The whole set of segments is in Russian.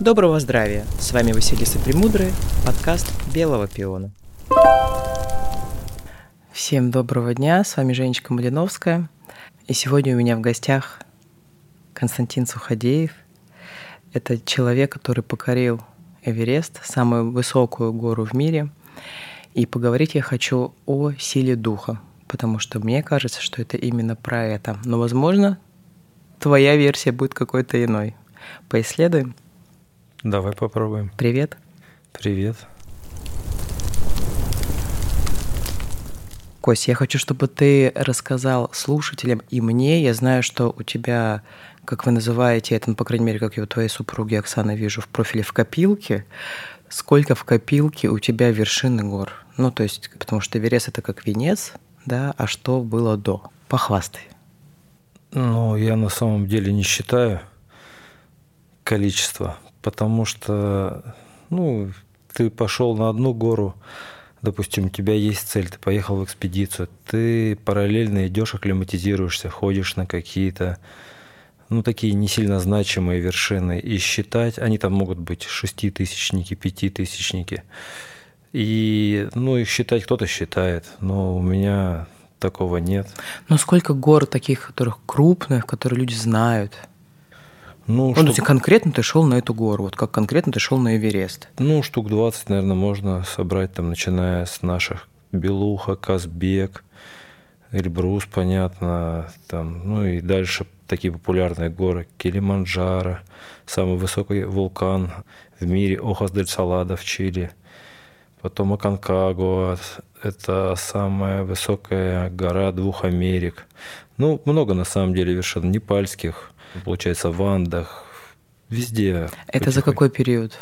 Доброго здравия! С вами Василиса Премудрый, подкаст Белого пиона. Всем доброго дня, с вами Женечка Малиновская. И сегодня у меня в гостях Константин Суходеев. Это человек, который покорил Эверест, самую высокую гору в мире. И поговорить я хочу о силе духа, потому что мне кажется, что это именно про это. Но, возможно, твоя версия будет какой-то иной. Поисследуем. Давай попробуем. Привет. Привет. Кость, я хочу, чтобы ты рассказал слушателям и мне. Я знаю, что у тебя, как вы называете это, ну, по крайней мере, как я у твоей супруги Оксаны вижу в профиле в копилке, сколько в копилке у тебя вершины гор? Ну, то есть, потому что Эверест – это как венец, да, а что было до? Похвастай. Ну, я на самом деле не считаю количество, потому что, ну, ты пошел на одну гору, допустим, у тебя есть цель, ты поехал в экспедицию, ты параллельно идешь, акклиматизируешься, ходишь на какие-то, ну, такие не сильно значимые вершины, и считать, они там могут быть шеститысячники, пятитысячники, и, ну, их считать кто-то считает, но у меня такого нет. Но сколько гор таких, которых крупных, которые люди знают? Ну, ну штук... то конкретно ты шел на эту гору, вот как конкретно ты шел на Эверест? Ну, штук 20, наверное, можно собрать, там, начиная с наших Белуха, Казбек, Эльбрус, понятно, там, ну и дальше такие популярные горы Килиманджаро, самый высокий вулкан в мире Охас-дель-Салада в Чили, потом Аконкагуа, это самая высокая гора двух Америк. Ну, много на самом деле вершин непальских, получается, в Андах, везде. Это за какой период?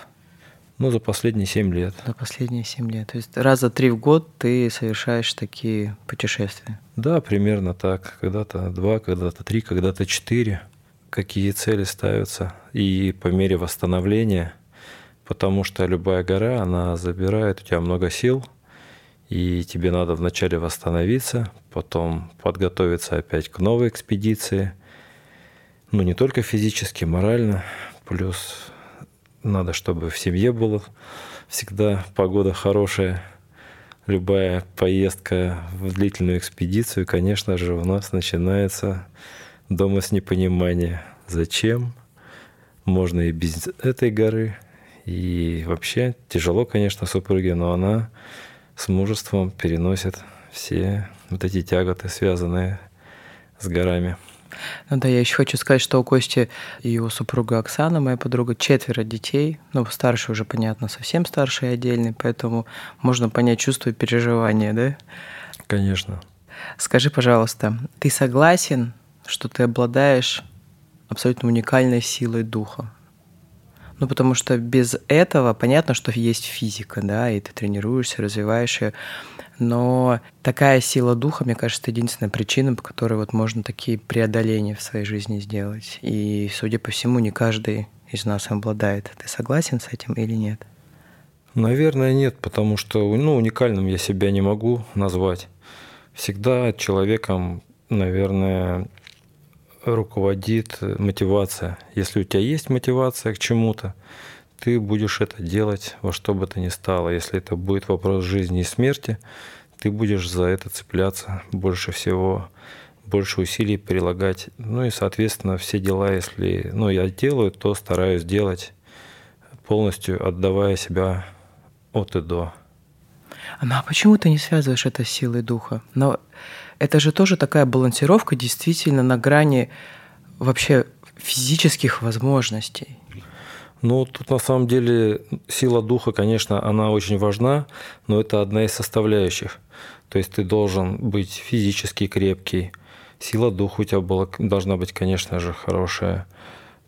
Ну, за последние семь лет. За последние семь лет. То есть раза три в год ты совершаешь такие путешествия? Да, примерно так. Когда-то два, когда-то три, когда-то четыре. Какие цели ставятся. И по мере восстановления, потому что любая гора, она забирает у тебя много сил, и тебе надо вначале восстановиться, потом подготовиться опять к новой экспедиции – ну, не только физически, морально, плюс надо, чтобы в семье было всегда погода хорошая. Любая поездка в длительную экспедицию, конечно же, у нас начинается дома с непонимания. Зачем? Можно и без этой горы. И вообще тяжело, конечно, супруге, но она с мужеством переносит все вот эти тяготы, связанные с горами. Ну да, я еще хочу сказать, что у Кости и его супруга Оксана, моя подруга, четверо детей. Ну, старший уже, понятно, совсем старший отдельный, поэтому можно понять чувство и переживания, да? Конечно. Скажи, пожалуйста, ты согласен, что ты обладаешь абсолютно уникальной силой духа? Ну, потому что без этого понятно, что есть физика, да, и ты тренируешься, развиваешь ее. Но такая сила духа, мне кажется, единственная причина, по которой вот можно такие преодоления в своей жизни сделать. И, судя по всему, не каждый из нас обладает. Ты согласен с этим или нет? Наверное, нет, потому что ну, уникальным я себя не могу назвать. Всегда человеком, наверное, руководит мотивация. Если у тебя есть мотивация к чему-то, ты будешь это делать во что бы то ни стало. Если это будет вопрос жизни и смерти, ты будешь за это цепляться больше всего, больше усилий прилагать. Ну и, соответственно, все дела, если ну, я делаю, то стараюсь делать полностью отдавая себя от и до. Ну а почему ты не связываешь это с силой духа? Но это же тоже такая балансировка действительно на грани вообще физических возможностей. Ну, тут на самом деле сила духа, конечно, она очень важна, но это одна из составляющих. То есть ты должен быть физически крепкий, сила духа у тебя была, должна быть, конечно же, хорошая.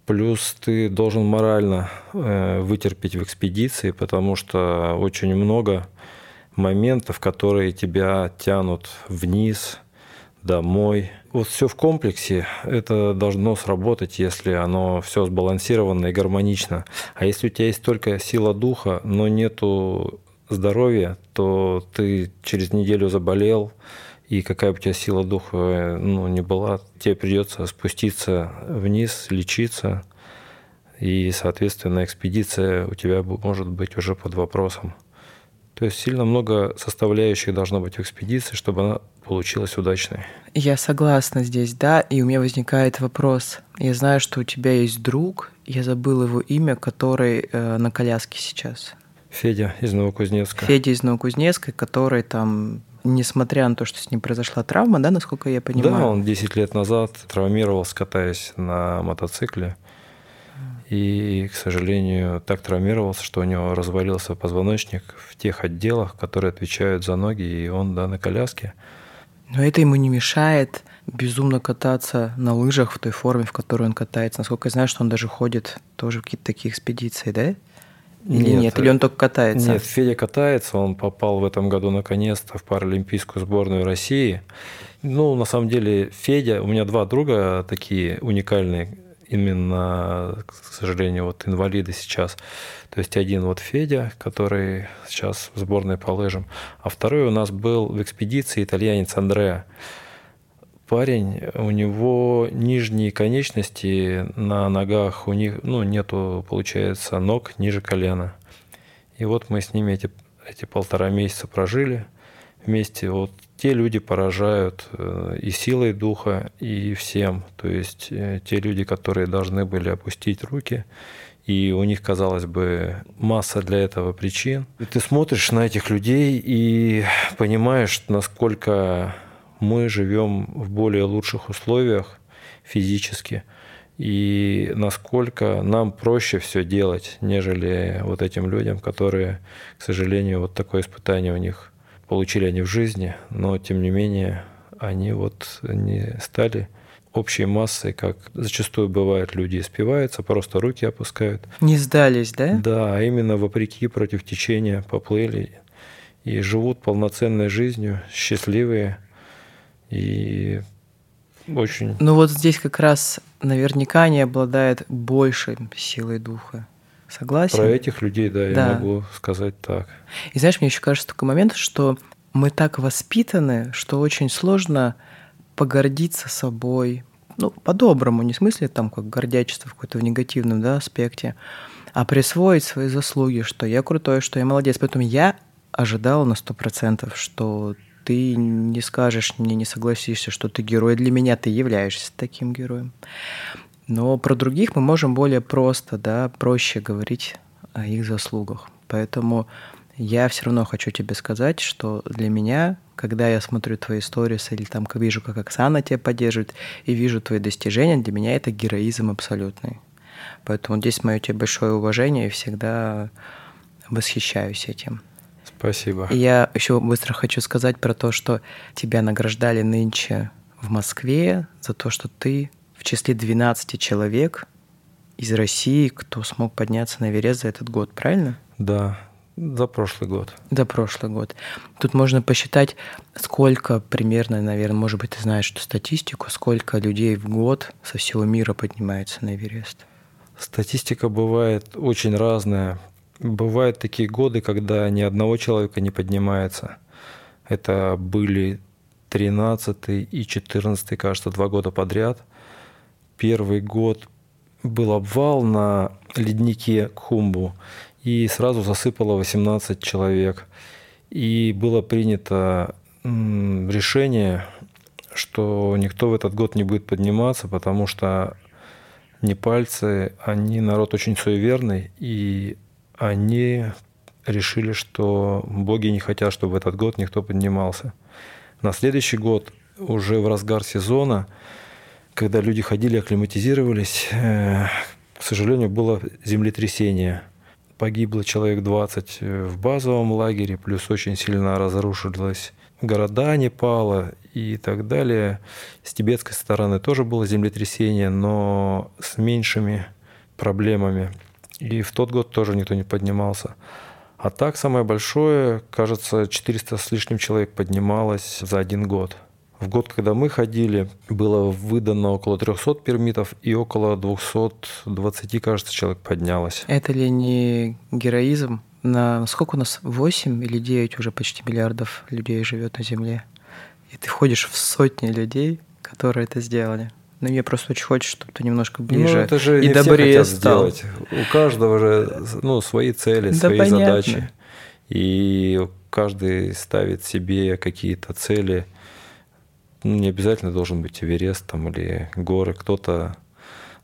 Плюс ты должен морально э, вытерпеть в экспедиции, потому что очень много моментов, которые тебя тянут вниз, домой. Вот все в комплексе, это должно сработать, если оно все сбалансировано и гармонично. А если у тебя есть только сила духа, но нету здоровья, то ты через неделю заболел, и какая бы у тебя сила духа ну, не была, тебе придется спуститься вниз, лечиться И, соответственно, экспедиция у тебя может быть уже под вопросом. То есть сильно много составляющих должно быть в экспедиции, чтобы она получилась удачной. Я согласна здесь, да, и у меня возникает вопрос. Я знаю, что у тебя есть друг, я забыл его имя, который э, на коляске сейчас. Федя из Новокузнецка. Федя из Новокузнецка, который там, несмотря на то, что с ним произошла травма, да, насколько я понимаю? Да, он 10 лет назад травмировался, катаясь на мотоцикле. И, к сожалению, так травмировался, что у него развалился позвоночник в тех отделах, которые отвечают за ноги, и он да, на коляске. Но это ему не мешает безумно кататься на лыжах в той форме, в которой он катается. Насколько я знаю, что он даже ходит тоже в какие-то такие экспедиции, да? Или нет, нет, или он только катается? Нет, Федя катается, он попал в этом году наконец-то в паралимпийскую сборную России. Ну, на самом деле, Федя, у меня два друга такие уникальные, именно, к сожалению, вот инвалиды сейчас. То есть один вот Федя, который сейчас в сборной по лыжам, а второй у нас был в экспедиции итальянец Андреа. Парень, у него нижние конечности на ногах, у них ну, нету, получается, ног ниже колена. И вот мы с ними эти, эти полтора месяца прожили вместе. Вот те люди поражают э, и силой духа, и всем. То есть э, те люди, которые должны были опустить руки, и у них, казалось бы, масса для этого причин. И ты смотришь на этих людей и понимаешь, насколько мы живем в более лучших условиях физически, и насколько нам проще все делать, нежели вот этим людям, которые, к сожалению, вот такое испытание у них получили они в жизни, но тем не менее они вот не стали общей массой, как зачастую бывает, люди испиваются, просто руки опускают. Не сдались, да? Да, а именно вопреки против течения поплыли и живут полноценной жизнью, счастливые и очень... Ну вот здесь как раз наверняка они обладают большей силой духа. Согласен? Про этих людей, да, да, я могу сказать так. И знаешь, мне еще кажется такой момент, что мы так воспитаны, что очень сложно погордиться собой, ну, по-доброму, не в смысле там как гордячество в какой-то в негативном да, аспекте, а присвоить свои заслуги, что я крутой, что я молодец. Поэтому я ожидал на сто процентов, что ты не скажешь мне, не согласишься, что ты герой. Для меня ты являешься таким героем. Но про других мы можем более просто, да, проще говорить о их заслугах. Поэтому я все равно хочу тебе сказать, что для меня, когда я смотрю твои истории или там вижу, как Оксана тебя поддерживает, и вижу твои достижения, для меня это героизм абсолютный. Поэтому здесь мое тебе большое уважение и всегда восхищаюсь этим. Спасибо. И я еще быстро хочу сказать про то, что тебя награждали нынче в Москве за то, что ты в числе 12 человек из России, кто смог подняться на Эверест за этот год, правильно? Да, за прошлый год. За прошлый год. Тут можно посчитать, сколько примерно, наверное, может быть, ты знаешь эту статистику, сколько людей в год со всего мира поднимается на Эверест. Статистика бывает очень разная. Бывают такие годы, когда ни одного человека не поднимается. Это были 13 и 14, кажется, два года подряд. Первый год был обвал на леднике Кхумбу и сразу засыпало 18 человек. И было принято решение, что никто в этот год не будет подниматься, потому что непальцы, они народ очень суеверный, и они решили, что боги не хотят, чтобы в этот год никто поднимался. На следующий год, уже в разгар сезона, когда люди ходили, акклиматизировались, э, к сожалению, было землетрясение – Погибло человек 20 э, в базовом лагере, плюс очень сильно разрушилась города Непала и так далее. С тибетской стороны тоже было землетрясение, но с меньшими проблемами. И в тот год тоже никто не поднимался. А так самое большое, кажется, 400 с лишним человек поднималось за один год – в год, когда мы ходили, было выдано около 300 пермитов и около 220, кажется, человек поднялось. Это ли не героизм? На сколько у нас? 8 или 9 уже почти миллиардов людей живет на Земле. И ты входишь в сотни людей, которые это сделали. Но мне просто очень хочется, чтобы ты немножко ближе ну, это же и не добрее все стал. сделать. У каждого же ну, свои цели, Да свои понятно. задачи. И каждый ставит себе какие-то цели. Ну, не обязательно должен быть Эверест там, или горы. Кто-то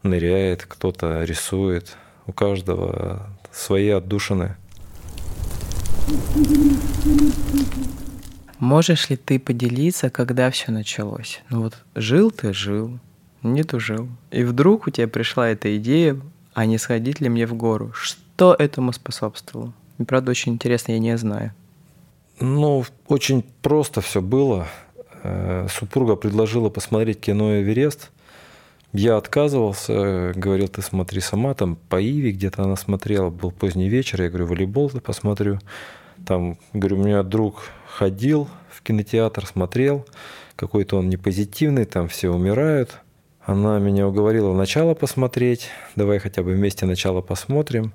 ныряет, кто-то рисует. У каждого свои отдушины. Можешь ли ты поделиться, когда все началось? Ну вот жил ты, жил, не тужил. И вдруг у тебя пришла эта идея, а не сходить ли мне в гору? Что этому способствовало? И правда очень интересно, я не знаю. Ну, очень просто все было. Э, Супруга предложила посмотреть кино «Эверест». Я отказывался, говорил, ты смотри сама, там по Иве где-то она смотрела, был поздний вечер, я говорю, волейбол ты посмотрю. Там, говорю, у меня друг ходил в кинотеатр, смотрел, какой-то он непозитивный, там все умирают. Она меня уговорила начало посмотреть, давай хотя бы вместе начало посмотрим,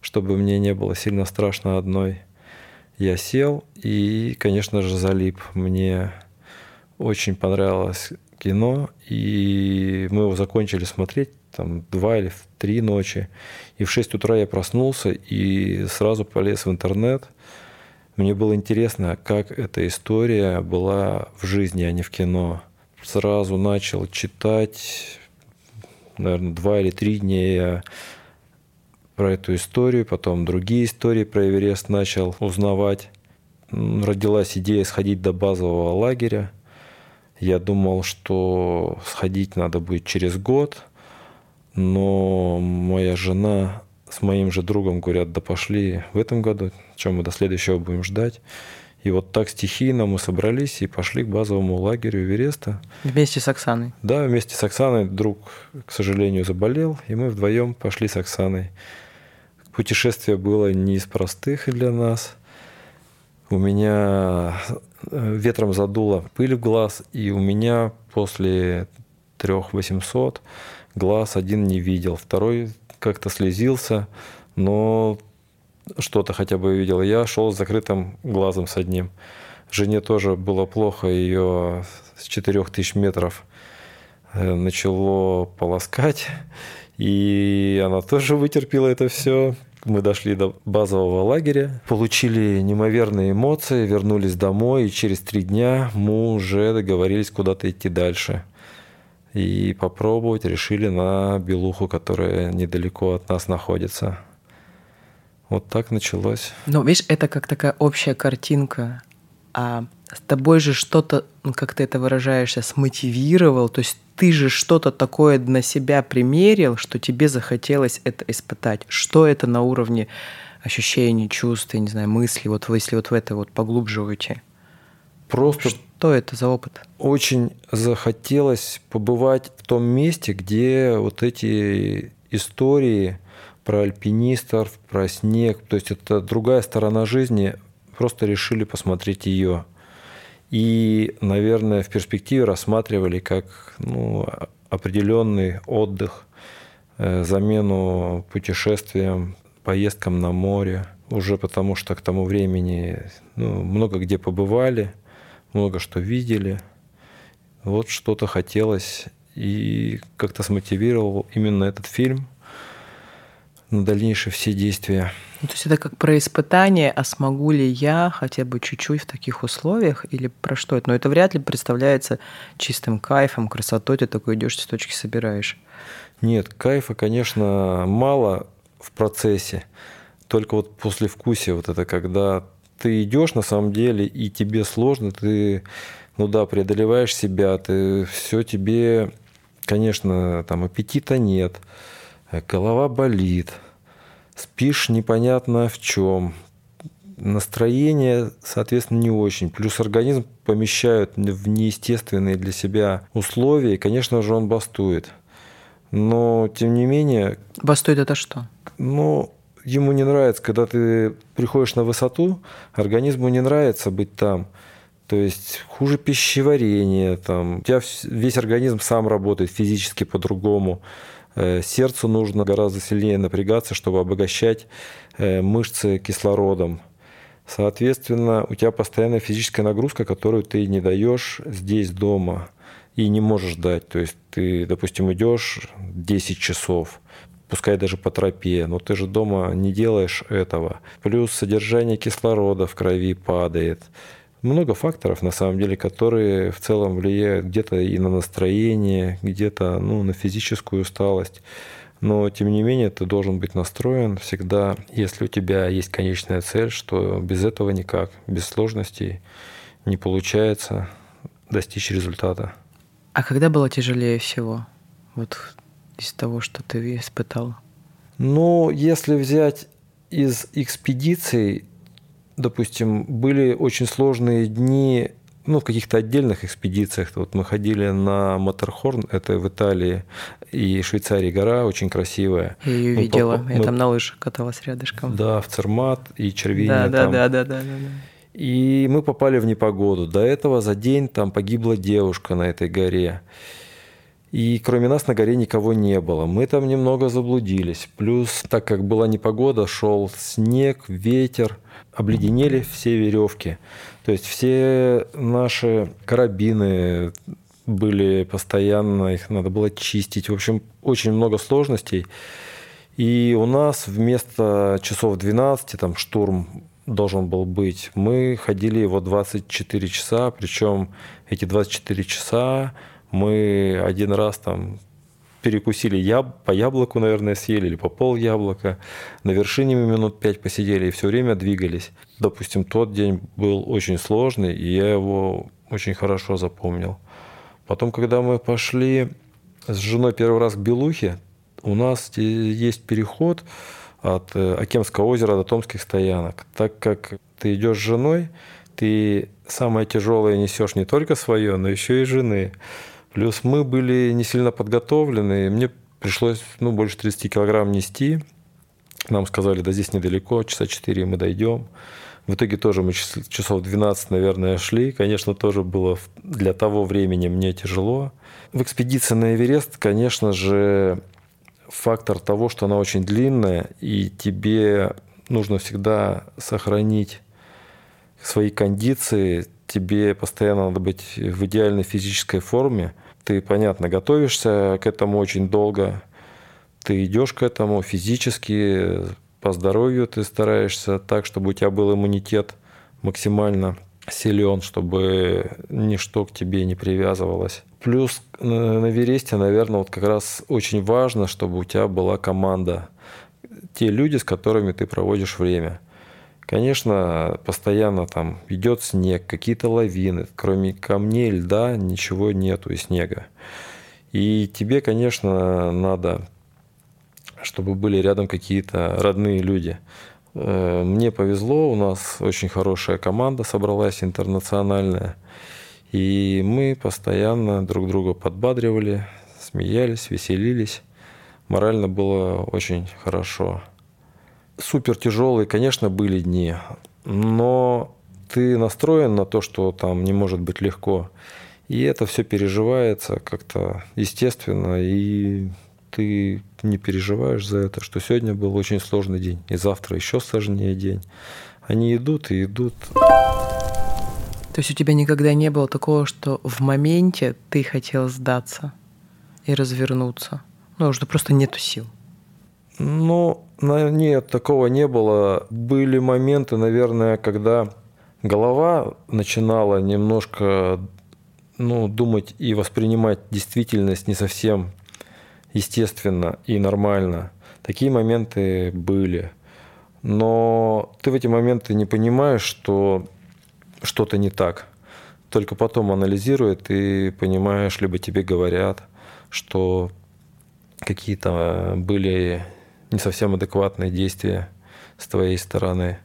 чтобы мне не было сильно страшно одной. Я сел и, конечно же, залип. Мне очень понравилось кино, и мы его закончили смотреть там два или три ночи. И в 6 утра я проснулся и сразу полез в интернет. Мне было интересно, как эта история была в жизни, а не в кино. Сразу начал читать, наверное, два или три дня я про эту историю, потом другие истории про Эверест начал узнавать. Родилась идея сходить до базового лагеря. Я думал, что сходить надо будет через год, но моя жена с моим же другом говорят, да пошли в этом году, чем мы до следующего будем ждать. И вот так стихийно мы собрались и пошли к базовому лагерю Эвереста. Вместе с Оксаной. Да, вместе с Оксаной друг, к сожалению, заболел, и мы вдвоем пошли с Оксаной. Путешествие было не из простых для нас. У меня э, ветром задуло пыль в глаз, и у меня после трех 800 глаз один не видел, второй как-то слезился, но что-то хотя бы видел. Я шел с закрытым глазом с одним. Жене тоже было плохо, ее с 4000 метров э, начало полоскать, и она тоже вытерпела это все. Мы дошли до базового лагеря, получили неимоверные эмоции, вернулись домой, и через три дня мы уже договорились куда-то идти дальше. И попробовать решили на Белуху, которая недалеко от нас находится. Вот так началось. Ну, видишь, это как такая общая картинка. А с тобой же что-то, ну, как ты это выражаешься, смотивировал. То есть ты же что-то такое на себя примерил, что тебе захотелось это испытать. Что это на уровне ощущений, чувств, я не знаю, мыслей, вот если вот в это вот поглубже уйти. Просто Что это за опыт? очень захотелось побывать в том месте, где вот эти истории про альпинистов, про снег, то есть это другая сторона жизни, просто решили посмотреть ее. И, наверное, в перспективе рассматривали как ну, определенный отдых, э, замену путешествиям, поездкам на море, уже потому что к тому времени ну, много где побывали, много что видели. Вот что-то хотелось и как-то смотивировал именно этот фильм на дальнейшие все действия. Ну, то есть это как про испытание, а смогу ли я хотя бы чуть-чуть в таких условиях или про что это? Но это вряд ли представляется чистым кайфом, красотой, ты такой идешь, цветочки собираешь. Нет, кайфа, конечно, мало в процессе. Только вот после вкусия вот это, когда ты идешь на самом деле, и тебе сложно, ты, ну да, преодолеваешь себя, ты все тебе, конечно, там аппетита нет, голова болит, спишь непонятно в чем, настроение, соответственно, не очень. Плюс организм помещают в неестественные для себя условия, и, конечно же, он бастует. Но, тем не менее, Бастует это что? ну, ему не нравится, когда ты приходишь на высоту, организму не нравится быть там. То есть хуже пищеварение, там, у тебя весь организм сам работает физически по-другому. Э, Сердцу нужно гораздо сильнее напрягаться, чтобы обогащать э, мышцы кислородом. Соответственно, у тебя постоянная физическая нагрузка, которую ты не даешь здесь дома. и не можешь дать. То есть ты, допустим, идешь 10 часов, пускай даже по тропе, но ты же дома не делаешь этого. Плюс содержание кислорода в крови падает. Много факторов, на самом деле, которые в целом влияют где-то и на настроение, где-то ну, на физическую усталость. Но, тем не менее, ты должен быть настроен всегда, если у тебя есть конечная цель, что без этого никак, без сложностей не получается достичь результата. А когда было тяжелее всего? Вот из того, что ты испытал? Ну, если взять из экспедиций, допустим, были очень сложные дни, ну, в каких-то отдельных экспедициях. Вот мы ходили на Матерхорн, это в Италии и Швейцарии гора, очень красивая. Я ее Мы видела, поп- я мы- там на лыжах каталась рядышком. Да, в Цермат и Червине. да, да, там. да, да, да, да, да. И мы попали в непогоду. До этого за день там погибла девушка на этой горе. И кроме нас на горе никого не было. Мы там немного заблудились. Плюс, так как была непогода, шел снег, ветер, обледенели все веревки. То есть все наши карабины были постоянно, их надо было чистить. В общем, очень много сложностей. И у нас вместо часов 12, там штурм должен был быть, мы ходили его 24 часа, причем эти 24 часа мы один раз там перекусили яб... по яблоку, наверное, съели, или по пол яблока. На вершине мы минут пять посидели и все время двигались. Допустим, тот день был очень сложный, и я его очень хорошо запомнил. Потом, когда мы пошли с женой первый раз к Белухе, у нас есть переход от э, Акемского озера до Томских стоянок. Так как ты идешь с женой, ты самое тяжелое несешь не только свое, но еще и жены. Плюс мы были не сильно подготовлены, и мне пришлось ну, больше 30 килограмм нести. Нам сказали, да здесь недалеко, часа 4 мы дойдем. В итоге тоже мы час- часов 12, наверное, шли. Конечно, тоже было для того времени мне тяжело. В экспедиции на Эверест, конечно же, фактор того, что она очень длинная, и тебе нужно всегда сохранить свои кондиции, тебе постоянно надо быть в идеальной физической форме. Ты, понятно, готовишься к этому очень долго, ты идешь к этому физически, по здоровью ты стараешься так, чтобы у тебя был иммунитет максимально силен, чтобы ничто к тебе не привязывалось. Плюс на Эвересте, наверное, вот как раз очень важно, чтобы у тебя была команда. Те люди, с которыми ты проводишь время. Конечно, постоянно там идет снег, какие-то лавины. Кроме камней, льда, ничего нету и снега. И тебе, конечно, надо, чтобы были рядом какие-то родные люди. Э, Мне повезло, у нас очень хорошая команда собралась, интернациональная. И мы постоянно друг друга подбадривали, смеялись, веселились. Морально было очень хорошо. Супер тяжелые, конечно, были дни, но ты настроен на то, что там не может быть легко. И это все переживается как-то естественно, и ты не переживаешь за это, что сегодня был очень сложный день, и завтра еще сложнее день. Они идут и идут. То есть у тебя никогда не было такого, что в моменте ты хотел сдаться и развернуться? Ну, что просто нету сил. Ну, нет, такого не было. Были моменты, наверное, когда голова начинала немножко ну, думать и воспринимать действительность не совсем естественно и нормально. Такие моменты были. Но ты в эти моменты не понимаешь, что что-то не так. Только потом анализируя, ты понимаешь, либо тебе говорят, что какие-то были не совсем адекватные действия с твоей стороны.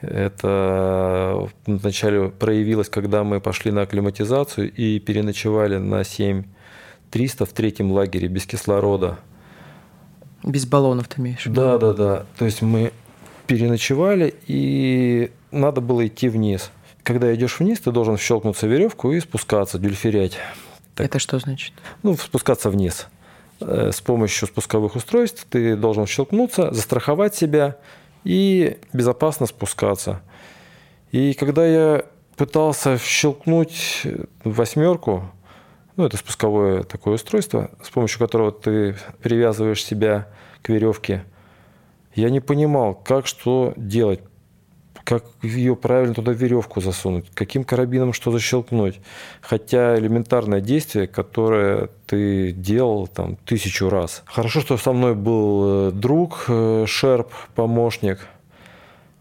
Это вначале проявилось, когда мы пошли на акклиматизацию и переночевали на 7300 в третьем лагере без кислорода. Без баллонов ты имеешь? Да, да, да. То есть мы переночевали, и надо было идти вниз. Когда идешь вниз, ты должен щелкнуться веревку и спускаться, дюльферять. так. Это что значит? Ну, спускаться вниз. Э, С помощью спусковых устройств ты должен щелкнуться, застраховать себя и безопасно спускаться. И когда я пытался щелкнуть восьмерку, Ну, это спусковое такое устройство, с помощью которого ты привязываешь себя к веревке. Я не понимал, как что делать, как ее правильно туда веревку засунуть, каким карабином что защелкнуть. Хотя элементарное действие, которое ты делал там тысячу раз. Хорошо, что со мной был э, друг, э, Шерп, помощник,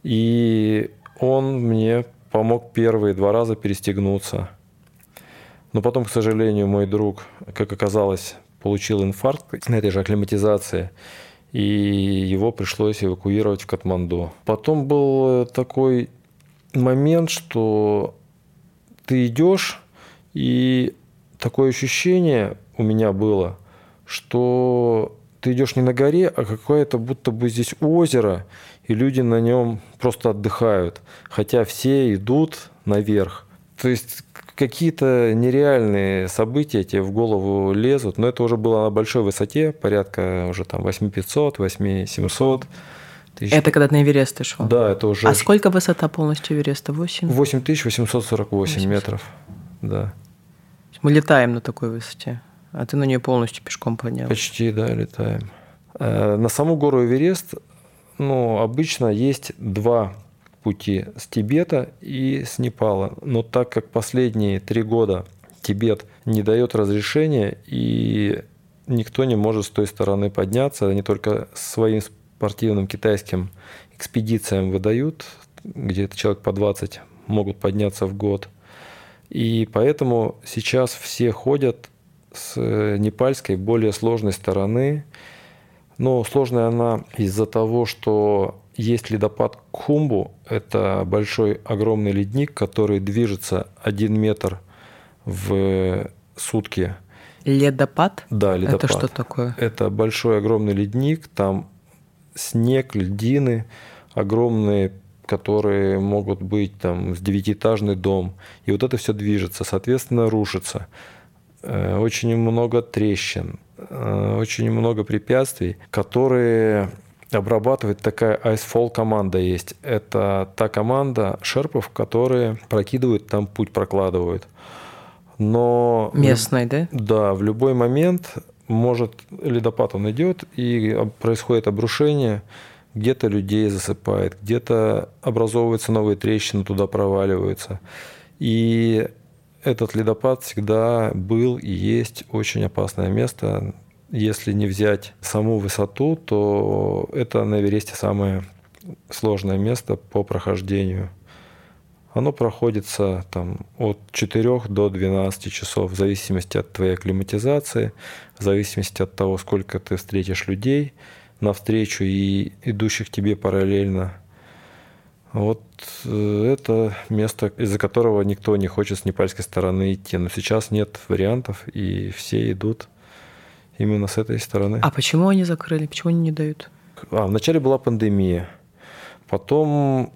и он мне помог первые два раза перестегнуться. Но потом, к сожалению, мой друг, как оказалось, получил инфаркт на этой же акклиматизации – и его пришлось эвакуировать в Катманду. Потом был такой момент, что ты идешь, и такое ощущение у меня было, что ты идешь не на горе, а какое-то будто бы здесь озеро, и люди на нем просто отдыхают, хотя все идут наверх. То есть какие-то нереальные события тебе в голову лезут, но это уже было на большой высоте, порядка уже там 8500, 8700. Тысяч. Это когда на Эверест ты шел? Да, это уже... А сколько высота полностью Эвереста? 8? 8848 метров, да. Мы летаем на такой высоте, а ты на нее полностью пешком поднял. Почти, да, летаем. Э, на саму гору Эверест, ну, обычно есть два пути с Тибета и с Непала. Но так как последние три года Тибет не дает разрешения, и никто не может с той стороны подняться, они только своим спортивным китайским экспедициям выдают, где-то человек по 20 могут подняться в год. И поэтому сейчас все ходят с непальской более сложной стороны. Но сложная она из-за того, что есть ледопад Кхумбу. Это большой огромный ледник, который движется один метр в сутки. Ледопад? Да, ледопад. Это что такое? Это большой огромный ледник, там снег, льдины, огромные которые могут быть там с девятиэтажный дом. И вот это все движется, соответственно, рушится. Э, очень много трещин, э, очень много препятствий, которые обрабатывает такая Icefall команда есть. Это та команда шерпов, которые прокидывают, там путь прокладывают. Но... Местный, да? Да, в любой момент может ледопад он идет, и происходит обрушение, где-то людей засыпает, где-то образовываются новые трещины, туда проваливаются. И этот ледопад всегда был и есть очень опасное место если не взять саму высоту, то это на Эвересте самое сложное место по прохождению. Оно проходится там, от 4 до 12 часов, в зависимости от твоей акклиматизации, в зависимости от того, сколько ты встретишь людей навстречу и идущих тебе параллельно. Вот э, это место, из-за которого никто не хочет с непальской стороны идти. Но сейчас нет вариантов, и все идут именно с этой стороны. А почему они закрыли? Почему они не дают? А, вначале была пандемия. Потом...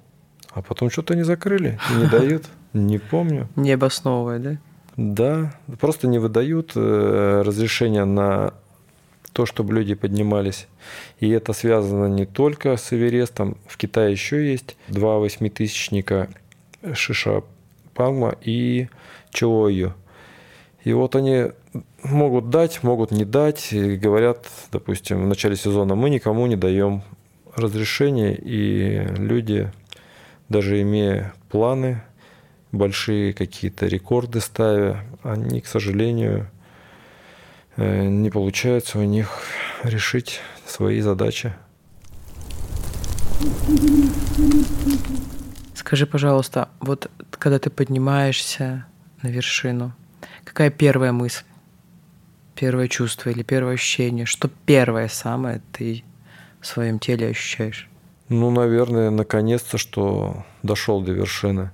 А потом что-то они закрыли не дают. Не помню. Не обосновывая, да? Да, просто не выдают э, разрешения на то, чтобы люди поднимались. И это связано не только с Эверестом. В Китае еще есть два восьмитысячника Шиша Пангма и Чоою. И вот они могут дать, могут не дать. И говорят, допустим, в начале сезона мы никому не даем разрешение, и люди, даже имея планы, большие какие-то рекорды ставя, они, к сожалению, э, не получается у них решить свои задачи. Скажи, пожалуйста, вот когда ты поднимаешься на вершину, какая первая мысль? Первое чувство или первое ощущение? Что первое самое ты в своем теле ощущаешь? Ну, наверное, наконец-то, что дошел до вершины.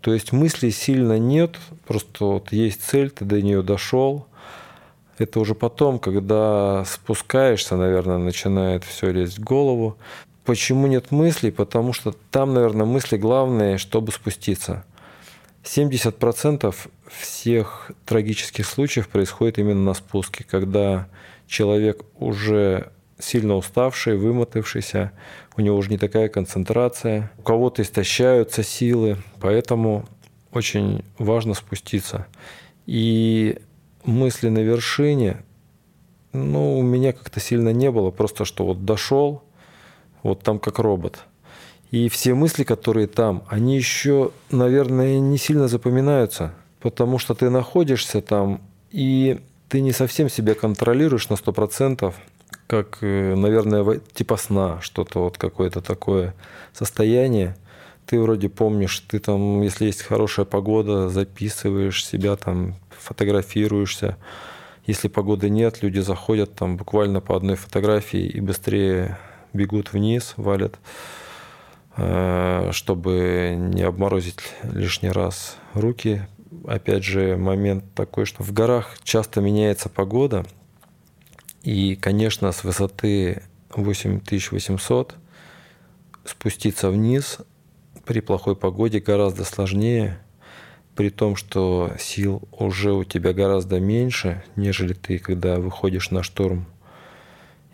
То есть мыслей сильно нет, просто вот есть цель, ты до нее дошел. Это уже потом, когда спускаешься, наверное, начинает все лезть в голову. Почему нет мыслей? Потому что там, наверное, мысли главные, чтобы спуститься. 70% всех трагических случаев происходит именно на спуске, когда человек уже сильно уставший, вымотавшийся, у него уже не такая концентрация, у кого-то истощаются силы, поэтому очень важно спуститься. И мысли на вершине, ну, у меня как-то сильно не было, просто что вот дошел, вот там как робот. И все мысли, которые там, они еще, наверное, не сильно запоминаются, потому что ты находишься там, и ты не совсем себя контролируешь на сто процентов, как, э, наверное, типа сна, что-то вот какое-то такое состояние. Ты вроде помнишь, ты там, если есть хорошая погода, записываешь себя там, фотографируешься. Если погоды нет, люди заходят там буквально по одной фотографии и быстрее бегут вниз, валят, э, чтобы не обморозить лишний раз руки. Опять же, момент такой, что в горах часто меняется погода, и, конечно, с высоты 8800 спуститься вниз при плохой погоде гораздо сложнее, при том, что сил уже у тебя гораздо меньше, нежели ты, когда выходишь на штурм.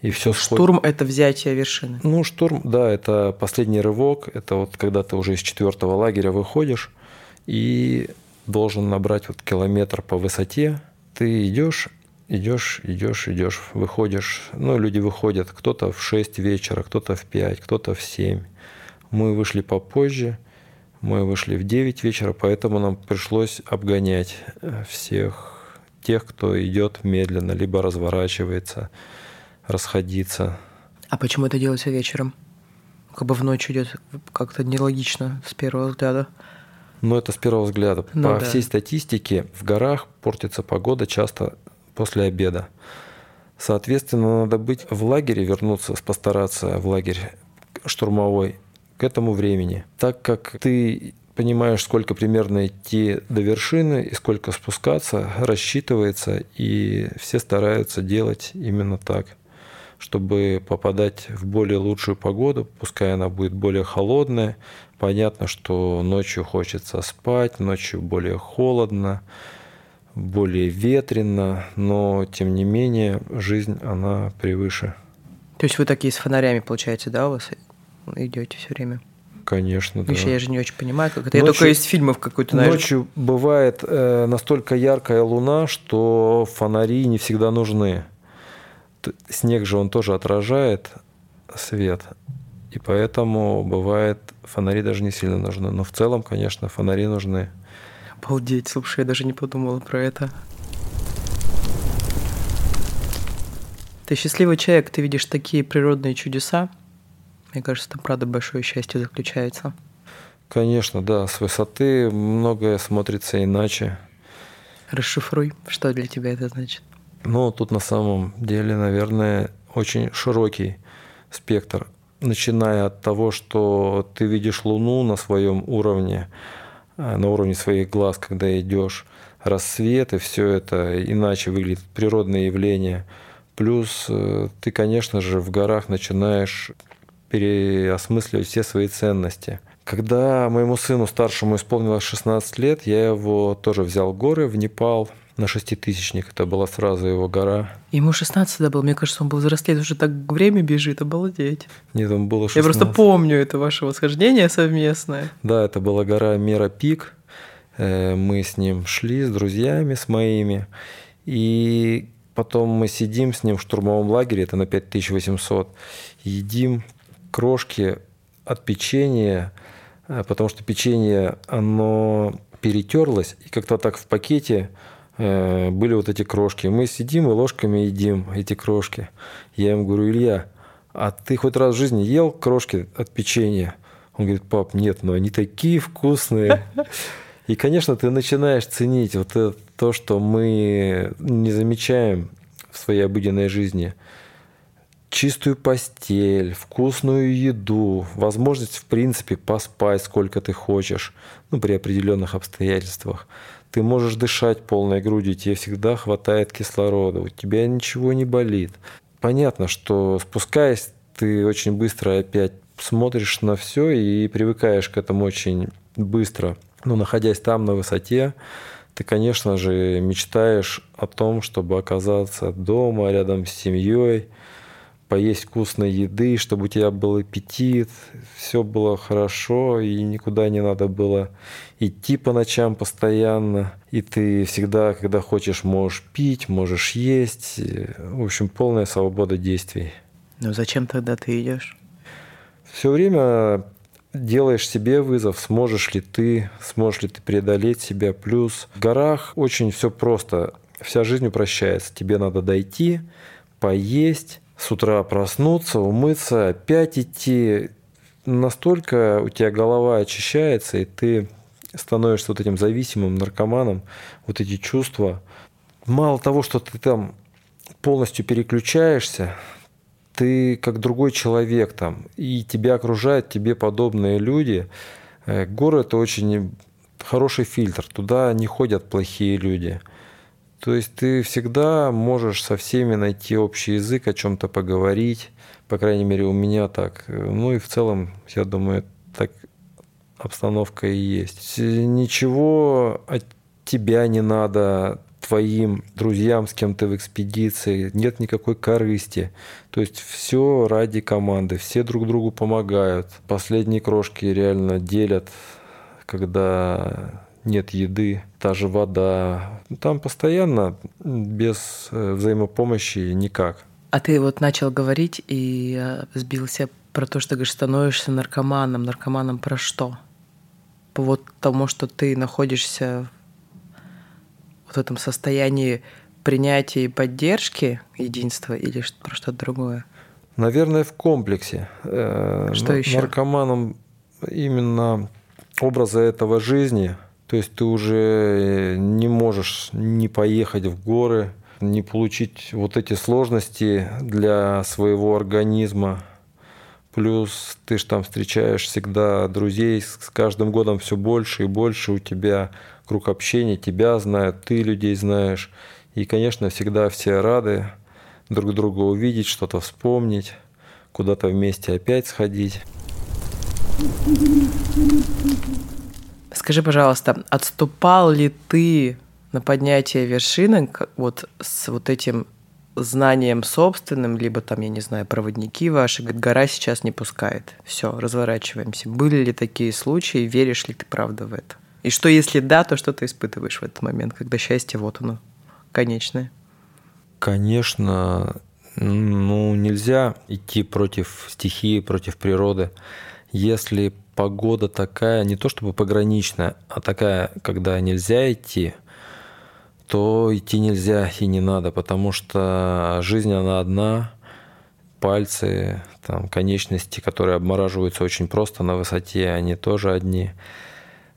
И все штурм сход... – это взятие вершины. Ну, штурм, да, это последний рывок. Это вот когда ты уже из четвертого лагеря выходишь и должен набрать вот километр по высоте. Ты идешь, идешь, идешь, идешь, выходишь. Ну, люди выходят, кто-то в 6 вечера, кто-то в 5, кто-то в 7. Мы вышли попозже, мы вышли в 9 вечера, поэтому нам пришлось обгонять э, всех тех, кто идет медленно, либо разворачивается, расходиться. А почему это делается вечером? Как бы в ночь идет как-то нелогично с первого взгляда. Ну, это с первого взгляда. Ну, По да. всей статистике в горах портится погода часто после обеда. Соответственно, надо быть в лагере, вернуться, постараться в лагерь штурмовой к этому времени. Так как ты понимаешь, сколько примерно идти до вершины и сколько спускаться, рассчитывается, и все стараются делать именно так, чтобы попадать в более лучшую погоду, пускай она будет более холодная. Понятно, что ночью хочется спать, ночью более холодно, более ветрено, но тем не менее жизнь, она превыше. То есть вы такие с фонарями, получается, да, у вас идете все время? Конечно, да. Еще я же не очень понимаю, как это. Ночью, я только из фильмов какой-то, наверное. Ночью бывает э, настолько яркая луна, что фонари не всегда нужны. Снег же он тоже отражает свет. И поэтому бывает фонари даже не сильно нужны. Но в целом, конечно, фонари нужны. Обалдеть, слушай, я даже не подумала про это. Ты счастливый человек, ты видишь такие природные чудеса. Мне кажется, там правда большое счастье заключается. Конечно, да. С высоты многое смотрится иначе. Расшифруй, что для тебя это значит. Ну, тут на самом деле, наверное, очень широкий спектр. Начиная от того, что ты видишь Луну на своем уровне, Э, на уровне своих глаз, когда идешь, рассвет и все это иначе выглядит, природные явления. Плюс э, ты, конечно же, в горах начинаешь переосмысливать все свои ценности. Когда моему сыну старшему исполнилось 16 лет, я его тоже взял в горы, в Непал – на шеститысячник. Это была сразу его гора. Ему 16 да был. Мне кажется, он был взрослее. Уже так время бежит, обалдеть. Нет, он было 16. Я просто помню это ваше восхождение совместное. Да, это была гора Мера Пик. Э, мы с ним шли, с друзьями, с моими. И потом мы сидим с ним в штурмовом лагере, это на 5800, едим крошки от печенья, э, потому что печенье, оно перетерлось, и как-то так в пакете были вот эти крошки. Мы сидим и ложками едим эти крошки. Я ему говорю, Илья, а ты хоть раз в жизни ел крошки от печенья? Он говорит, пап, нет, но они такие вкусные. И, конечно, ты начинаешь ценить вот это, то, что мы не замечаем в своей обыденной жизни. Чистую постель, вкусную еду, возможность, в принципе, поспать сколько ты хочешь, ну, при определенных обстоятельствах ты можешь дышать полной грудью, тебе всегда хватает кислорода, у тебя ничего не болит. Понятно, что спускаясь, ты очень быстро опять смотришь на все и привыкаешь к этому очень быстро. Но находясь там на высоте, ты, конечно же, мечтаешь о том, чтобы оказаться дома, рядом с семьей, поесть вкусной еды, чтобы у тебя был аппетит, все было хорошо, и никуда не надо было идти по ночам постоянно. И ты всегда, когда хочешь, можешь пить, можешь есть. В общем, полная свобода действий. Ну зачем тогда ты идешь? Все время делаешь себе вызов, сможешь ли ты, сможешь ли ты преодолеть себя. Плюс в горах очень все просто. Вся жизнь упрощается. Тебе надо дойти, поесть, с утра проснуться, умыться, опять идти. Настолько у тебя голова очищается, и ты становишься вот этим зависимым наркоманом, вот эти чувства. Мало того, что ты там полностью переключаешься, ты как другой человек там, и тебя окружают тебе подобные люди. Э, горы – это очень хороший фильтр, туда не ходят плохие люди. То есть ты всегда можешь со всеми найти общий язык, о чем-то поговорить. По крайней мере, у меня так. Ну и в целом, я думаю, так обстановка и есть. Ничего от тебя не надо, твоим друзьям, с кем ты в экспедиции, нет никакой корысти. То есть все ради команды, все друг другу помогают. Последние крошки реально делят, когда нет еды, та же вода. Там постоянно без э, взаимопомощи никак. А ты вот начал говорить и э, сбился про то, что говоришь, становишься наркоманом. Наркоманом про что? По вот тому, что ты находишься в этом состоянии принятия и поддержки единства или про что-то другое? Наверное, в комплексе. Э, что еще? Наркоманом именно образа этого жизни. То есть ты уже не можешь не поехать в горы, не получить вот эти сложности для своего организма. Плюс ты же там встречаешь всегда друзей, с каждым годом все больше и больше у тебя круг общения, тебя знают, ты людей знаешь. И, конечно, всегда все рады друг друга увидеть, что-то вспомнить, куда-то вместе опять сходить. Скажи, пожалуйста, отступал ли ты на поднятие вершины вот с вот этим знанием собственным, либо там, я не знаю, проводники ваши, говорят, гора сейчас не пускает. Все, разворачиваемся. Были ли такие случаи, веришь ли ты правда в это? И что, если да, то что ты испытываешь в этот момент, когда счастье вот оно, конечное? Конечно, ну, нельзя идти против стихии, против природы. Если погода такая, не то чтобы пограничная, а такая, когда нельзя идти, то идти нельзя и не надо, потому что жизнь, она одна, пальцы, там, конечности, которые обмораживаются очень просто на высоте, они тоже одни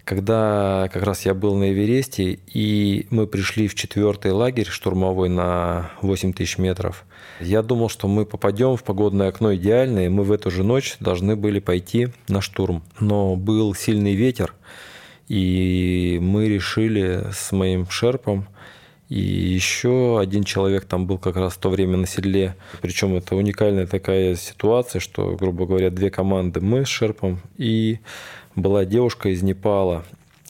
когда как раз я был на Эвересте, и мы пришли в четвертый лагерь штурмовой на 8 тысяч метров, я думал, что мы попадем в погодное окно идеально, и мы в эту же ночь должны были пойти на штурм. Но был сильный ветер, и мы решили с моим шерпом, и еще один человек там был как раз в то время на седле. Причем это уникальная такая ситуация, что, грубо говоря, две команды мы с шерпом и была девушка из Непала.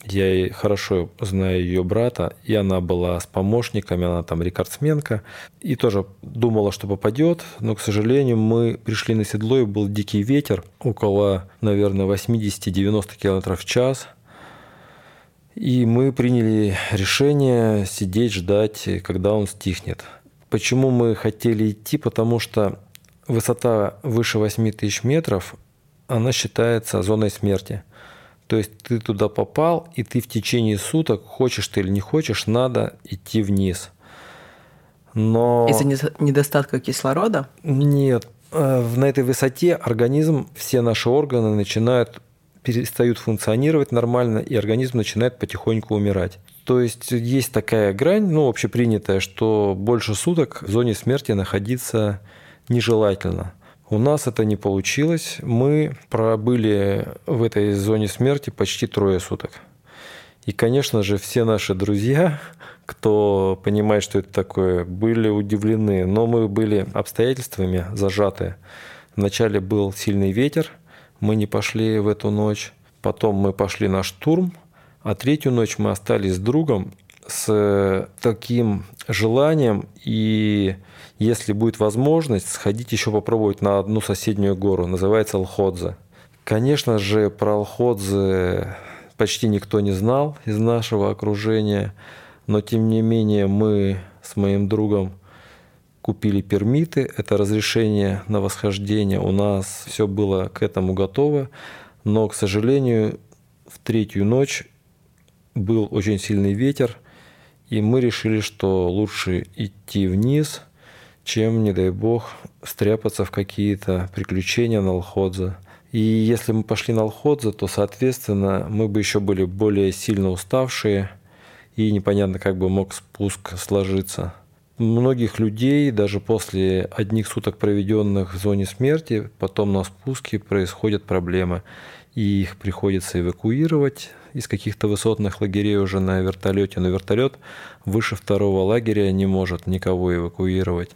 Я хорошо знаю ее брата, и она была с помощниками, она там рекордсменка, и тоже думала, что попадет, но, к сожалению, мы пришли на седло, и был дикий ветер, около, наверное, 80-90 км в час, и мы приняли решение сидеть, ждать, когда он стихнет. Почему мы хотели идти? Потому что высота выше 8 тысяч метров, она считается зоной смерти – то есть ты туда попал, и ты в течение суток, хочешь ты или не хочешь, надо идти вниз. Но... Из-за недостатка кислорода? Нет. Э, на этой высоте организм, все наши органы начинают перестают функционировать нормально, и организм начинает потихоньку умирать. То есть есть такая грань, ну, общепринятая, что больше суток в зоне смерти находиться нежелательно. У нас это не получилось. Мы пробыли в этой зоне смерти почти трое суток. И, конечно же, все наши друзья, кто понимает, что это такое, были удивлены. Но мы были обстоятельствами зажаты. Вначале был сильный ветер, мы не пошли в эту ночь. Потом мы пошли на штурм, а третью ночь мы остались с другом, с таким желанием и если будет возможность, сходить еще попробовать на одну соседнюю гору, называется Алходзе. Конечно же, про Алходзе почти никто не знал из нашего окружения, но тем не менее мы с моим другом купили пермиты, это разрешение на восхождение, у нас все было к этому готово, но, к сожалению, в третью ночь был очень сильный ветер, и мы решили, что лучше идти вниз, чем, не дай бог, стряпаться в какие-то приключения на Алходзе. И если мы пошли на Алходзе, то, соответственно, мы бы еще были более сильно уставшие, и непонятно, как бы мог спуск сложиться. Многих людей даже после одних суток, проведенных в зоне смерти, потом на спуске происходят проблемы. И их приходится эвакуировать из каких-то высотных лагерей уже на вертолете. Но вертолет выше второго лагеря не может никого эвакуировать.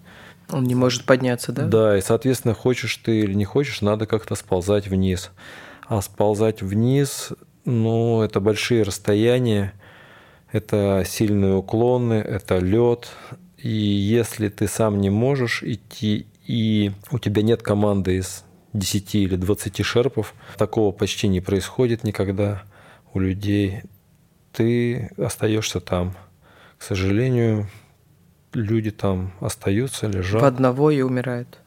Он не может подняться, да? Да, и, соответственно, хочешь ты или не хочешь, надо как-то сползать вниз. А сползать вниз, ну, это большие расстояния, это сильные уклоны, это лед. И если ты сам не можешь идти, и у тебя нет команды из 10 или 20 шерпов, такого почти не происходит никогда у людей, ты остаешься там. К сожалению, люди там остаются, лежат. В одного и умирают.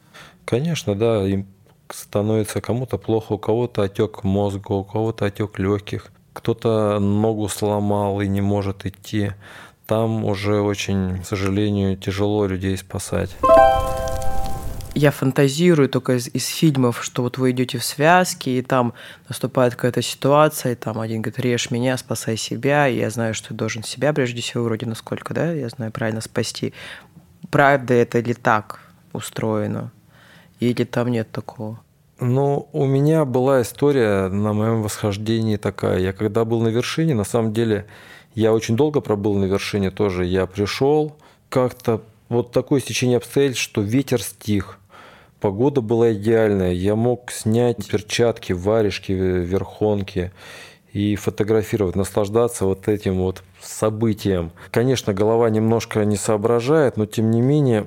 Конечно, да, им становится кому-то плохо, у кого-то отек мозга, у кого-то отек легких, кто-то ногу сломал и не может идти. Там уже очень, к сожалению, тяжело людей спасать я фантазирую только из, из фильмов, что вот вы идете в связке, и там наступает какая-то ситуация, и там один говорит, режь меня, спасай себя, и я знаю, что ты должен себя прежде всего вроде насколько, да, я знаю, правильно спасти. Правда это ли так устроено? Или там нет такого? Ну, у меня была история на моем восхождении такая. Я когда был на вершине, на самом деле, я очень долго пробыл на вершине тоже. Я пришел, как-то вот такое стечение обстоятельств, что ветер стих. Погода была идеальная. Я мог снять перчатки, варежки, верхонки и фотографировать, наслаждаться вот этим вот событием. Конечно, голова немножко не соображает, но тем не менее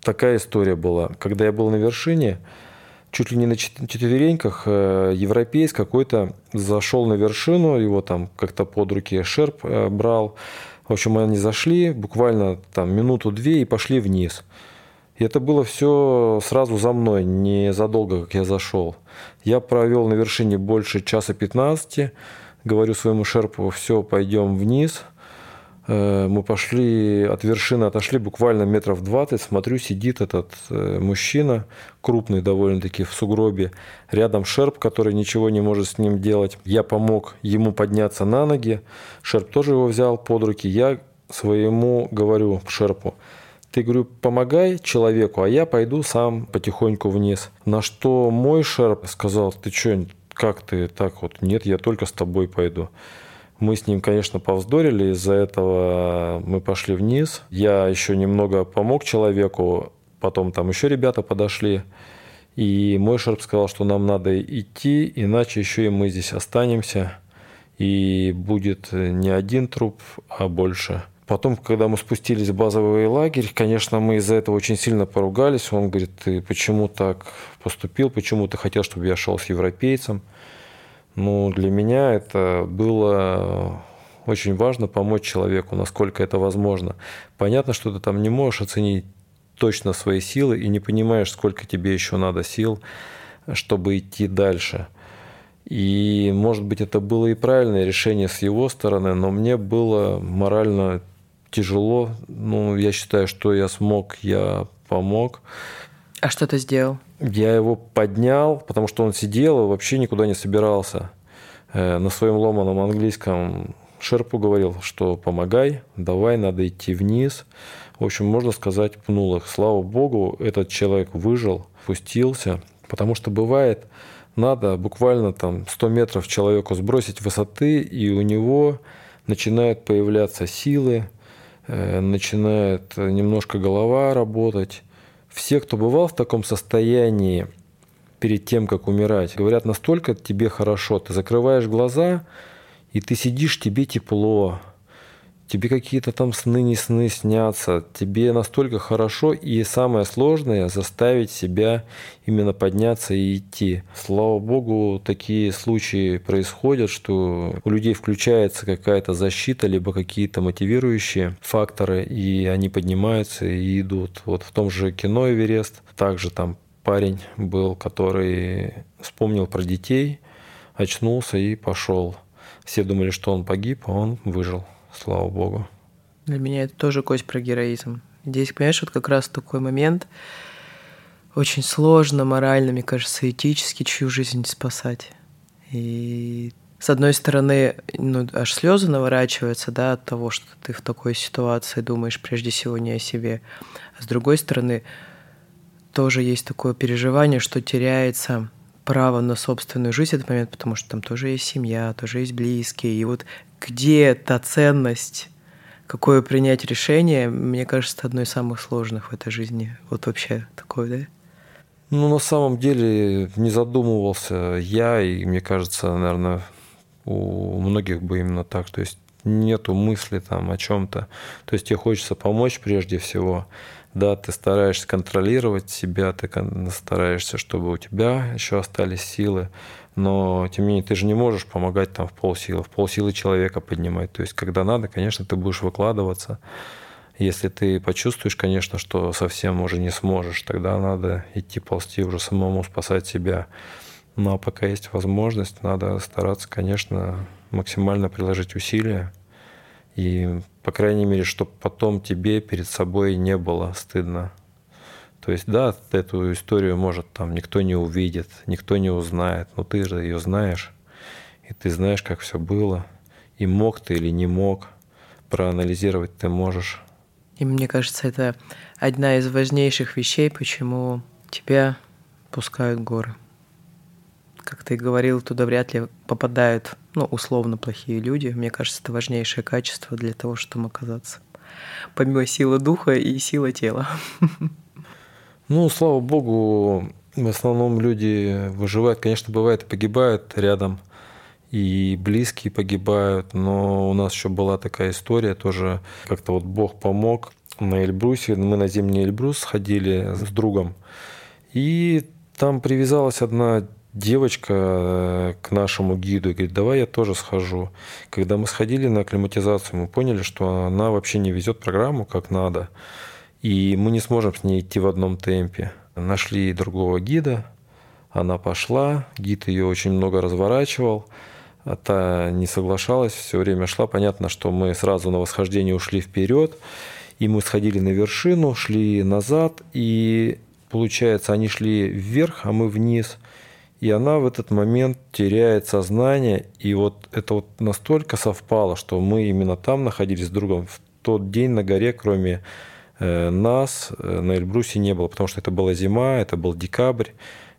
такая история была. Когда я был на вершине, чуть ли не на четвереньках, э, европеец какой-то зашел на вершину, его там как-то под руки шерп э, брал. В общем, они зашли буквально там минуту-две и пошли вниз. И это было все сразу за мной, не задолго, как я зашел. Я провел на вершине больше часа 15. Говорю своему шерпу, все, пойдем вниз. Э, мы пошли от вершины, отошли буквально метров 20. Смотрю, сидит этот э, мужчина, крупный довольно-таки, в сугробе. Рядом шерп, который ничего не может с ним делать. Я помог ему подняться на ноги. Шерп тоже его взял под руки. Я своему говорю шерпу, ты, говорю, помогай человеку, а я пойду сам потихоньку вниз. На что мой шерп сказал, ты что, как ты так вот? Нет, я только с тобой пойду. Мы с ним, конечно, повздорили, из-за этого мы пошли вниз. Я еще немного помог человеку, потом там еще ребята подошли. И мой шерп сказал, что нам надо идти, иначе еще и мы здесь останемся. И будет не один труп, а больше. Потом, когда мы спустились в базовый лагерь, конечно, мы из-за этого очень сильно поругались. Он говорит, ты почему так поступил, почему ты хотел, чтобы я шел с европейцем. Ну, для меня это было очень важно помочь человеку, насколько это возможно. Понятно, что ты там не можешь оценить точно свои силы и не понимаешь, сколько тебе еще надо сил, чтобы идти дальше. И, может быть, это было и правильное решение с его стороны, но мне было морально тяжело. Ну, я считаю, что я смог, я помог. А что ты сделал? Я его поднял, потому что он сидел и вообще никуда не собирался. Э, на своем ломаном английском Шерпу говорил, что помогай, давай, надо идти вниз. В общем, можно сказать, пнул их. Слава богу, этот человек выжил, спустился. Потому что бывает, надо буквально там 100 метров человеку сбросить высоты, и у него начинают появляться силы, начинает немножко голова работать. Все, кто бывал в таком состоянии перед тем, как умирать, говорят, настолько тебе хорошо, ты закрываешь глаза, и ты сидишь, тебе тепло, тебе какие-то там сны не сны снятся, тебе настолько хорошо, и самое сложное заставить себя именно подняться и идти. Слава богу, такие случаи происходят, что у людей включается какая-то защита, либо какие-то мотивирующие факторы, и они поднимаются и идут. Вот в том же кино «Эверест» также там парень был, который вспомнил про детей, очнулся и пошел. Все думали, что он погиб, а он выжил слава богу. Для меня это тоже кость про героизм. Здесь, понимаешь, вот как раз такой момент, очень сложно морально, мне кажется, этически чью жизнь спасать. И с одной стороны, ну, аж слезы наворачиваются, да, от того, что ты в такой ситуации думаешь прежде всего не о себе. А с другой стороны, тоже есть такое переживание, что теряется право на собственную жизнь в этот момент, потому что там тоже есть семья, тоже есть близкие. И вот где та ценность, какое принять решение, мне кажется, одно из самых сложных в этой жизни. Вот вообще такое, да? Ну, на самом деле, не задумывался я, и мне кажется, наверное, у многих бы именно так. То есть нету мысли там о чем-то. То есть тебе хочется помочь прежде всего. Да, ты стараешься контролировать себя, ты стараешься, чтобы у тебя еще остались силы но тем не менее ты же не можешь помогать там в полсилы, в полсилы человека поднимать. То есть когда надо, конечно, ты будешь выкладываться. Если ты почувствуешь, конечно, что совсем уже не сможешь, тогда надо идти ползти уже самому спасать себя. Ну а пока есть возможность, надо стараться, конечно, максимально приложить усилия. И, по крайней мере, чтобы потом тебе перед собой не было стыдно. То есть, да, эту историю, может, там никто не увидит, никто не узнает, но ты же ее знаешь, и ты знаешь, как все было, и мог ты или не мог, проанализировать ты можешь. И мне кажется, это одна из важнейших вещей, почему тебя пускают горы. Как ты говорил, туда вряд ли попадают, ну, условно плохие люди. Мне кажется, это важнейшее качество для того, чтобы оказаться. Помимо силы духа и силы тела. Ну, слава богу, в основном люди выживают. Конечно, бывает и погибают рядом, и близкие погибают, но у нас еще была такая история тоже, как-то вот Бог помог на Эльбрусе, мы на зимний Эльбрус ходили с другом, и там привязалась одна девочка э, к нашему гиду и говорит, давай я тоже схожу. Когда мы сходили на акклиматизацию, мы поняли, что она вообще не везет программу как надо и мы не сможем с ней идти в одном темпе. Нашли другого гида, она пошла, гид ее очень много разворачивал, а та не соглашалась, все время шла. Понятно, что мы сразу на восхождение ушли вперед, и мы сходили на вершину, шли назад, и получается, они шли вверх, а мы вниз. И она в этот момент теряет сознание, и вот это вот настолько совпало, что мы именно там находились с другом в тот день на горе, кроме Э, нас э, на Эльбрусе не было, потому что это была зима, это был декабрь.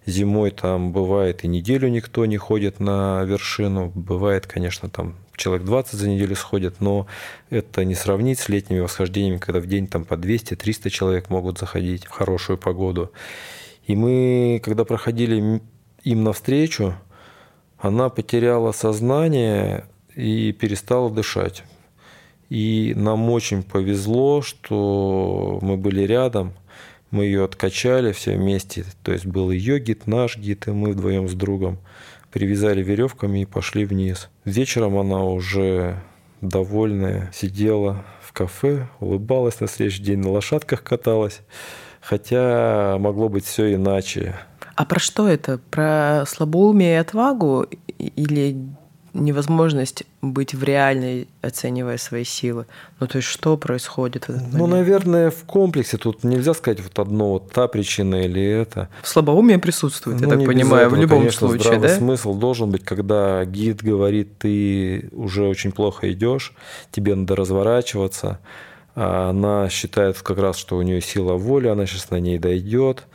Зимой там бывает и неделю никто не ходит на вершину. Бывает, конечно, там человек 20 за неделю сходит, но это не сравнить с летними восхождениями, когда в день там по 200-300 человек могут заходить в хорошую погоду. И мы, когда проходили им навстречу, она потеряла сознание и перестала дышать. И нам очень повезло, что мы были рядом, мы ее откачали все вместе. То есть был ее гид, наш гид, и мы вдвоем с другом привязали веревками и пошли вниз. Вечером она уже довольная сидела в кафе, улыбалась на следующий день, на лошадках каталась. Хотя могло быть все иначе. А про что это? Про слабоумие и отвагу или невозможность быть в реальной, оценивая свои силы. Ну, то есть, что происходит? Ну, наверное, в комплексе тут нельзя сказать вот одно, вот та причина или это. Слабоумие присутствует, ну, я так понимаю, в любом конечно, случае, да? смысл должен быть, когда гид говорит, ты уже очень плохо идешь, тебе надо разворачиваться, а она считает как раз, что у нее сила воли, она сейчас на ней дойдет.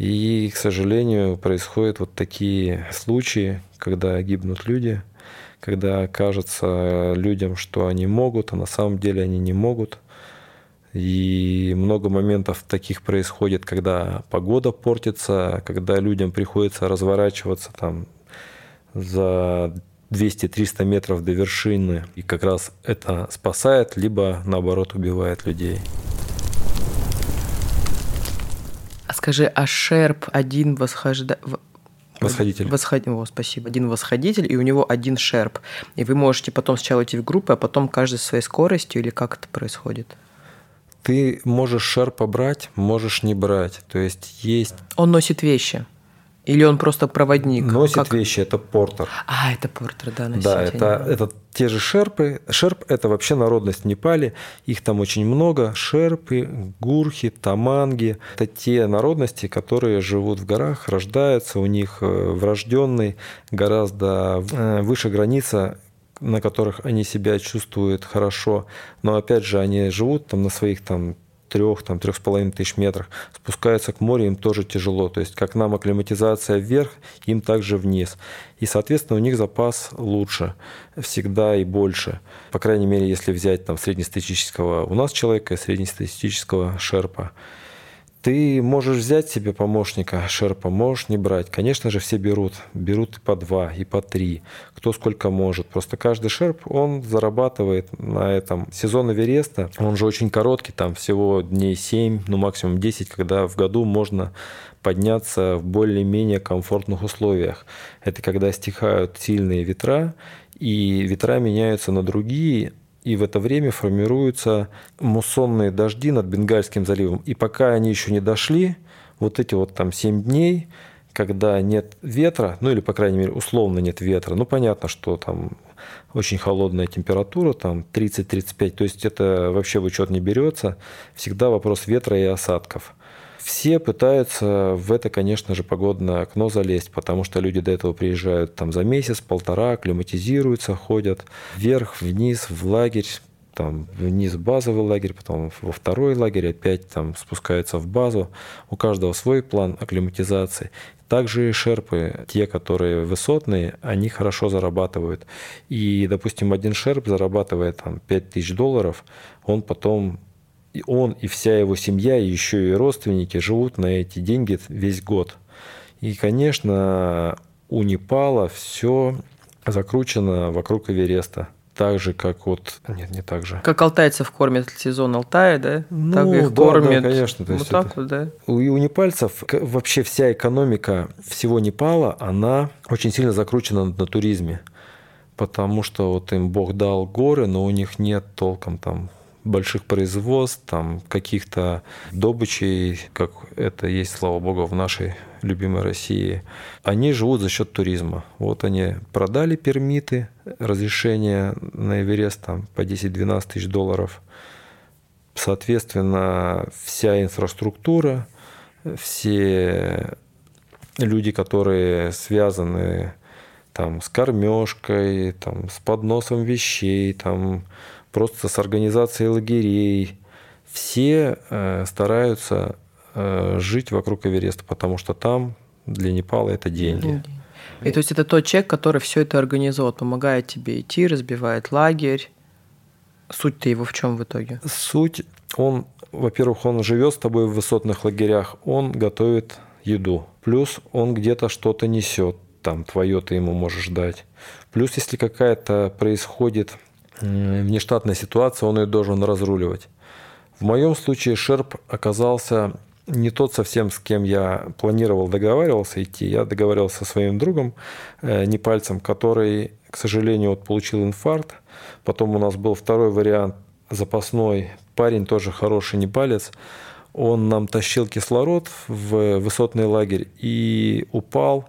И, к сожалению, происходят вот такие случаи, когда гибнут люди – когда кажется людям, что они могут, а на самом деле они не могут. И много моментов таких происходит, когда погода портится, когда людям приходится разворачиваться там за 200-300 метров до вершины. И как раз это спасает, либо наоборот убивает людей. А скажи, а шерп один восхожда... Восходитель. Восход... О, спасибо. Один восходитель, и у него один шерп. И вы можете потом сначала идти в группы, а потом каждый своей скоростью, или как это происходит? Ты можешь шерпа брать, можешь не брать. То есть есть... Он носит вещи. Или он просто проводник? Носит как? вещи, это портер. А, это портер, да, носить. Да, это, это те же шерпы. Шерп – это вообще народность в Непале. Их там очень много. Шерпы, гурхи, таманги – это те народности, которые живут в горах, рождаются. У них э, врожденный гораздо э, выше граница на которых они себя чувствуют хорошо, но опять же они живут там на своих там трех, там, трех с половиной тысяч метрах, спускаются к морю, им тоже тяжело. То есть, как нам акклиматизация вверх, им также вниз. И, соответственно, у них запас лучше всегда и больше. По крайней мере, если взять там среднестатистического у нас человека и среднестатистического шерпа. Ты можешь взять себе помощника шерпа, можешь не брать. Конечно же, все берут. Берут и по два, и по три. Кто сколько может. Просто каждый шерп, он зарабатывает на этом. Сезон Эвереста, он же очень короткий, там всего дней 7, ну максимум 10, когда в году можно подняться в более-менее комфортных условиях. Это когда стихают сильные ветра, и ветра меняются на другие, и в это время формируются муссонные дожди над Бенгальским заливом. И пока они еще не дошли, вот эти вот там 7 дней, когда нет ветра, ну или, по крайней мере, условно нет ветра, ну понятно, что там очень холодная температура, там 30-35, то есть это вообще в учет не берется. Всегда вопрос ветра и осадков. Все пытаются в это, конечно же, погодное окно залезть, потому что люди до этого приезжают там за месяц, полтора, акклиматизируются, ходят вверх, вниз, в лагерь, там вниз базовый лагерь, потом во второй лагерь, опять там спускаются в базу. У каждого свой план акклиматизации. Также и шерпы, те, которые высотные, они хорошо зарабатывают. И, допустим, один шерп зарабатывает там 5000 долларов, он потом и он и вся его семья, и еще и родственники живут на эти деньги весь год. И, конечно, у Непала все закручено вокруг Эвереста. Так же, как вот... Нет, не так же. Как алтайцев кормят сезон Алтая, да? Ну, так их да, кормят. Да, конечно. То вот так это... вот, да? У, и у непальцев вообще вся экономика всего Непала, она очень сильно закручена на туризме. Потому что вот им Бог дал горы, но у них нет толком там больших производств, там каких-то добычей, как это есть, слава богу, в нашей любимой России, они живут за счет туризма. Вот они продали пермиты, разрешение на Эверест там, по 10-12 тысяч долларов. Соответственно, вся инфраструктура, все люди, которые связаны там, с кормежкой, там, с подносом вещей, там, просто с организацией лагерей. Все э, стараются э, жить вокруг Эвереста, потому что там для Непала это деньги. И то есть это тот человек, который все это организовал, помогает тебе идти, разбивает лагерь. Суть-то его в чем в итоге? Суть, он, во-первых, он живет с тобой в высотных лагерях, он готовит еду. Плюс он где-то что-то несет, там твое ты ему можешь дать. Плюс, если какая-то происходит внештатная ситуация, он ее должен разруливать. В моем случае Шерп оказался не тот совсем, с кем я планировал, договаривался идти. Я договаривался со своим другом, э, непальцем, который, к сожалению, вот получил инфаркт. Потом у нас был второй вариант, запасной парень, тоже хороший непалец. Он нам тащил кислород в высотный лагерь и упал.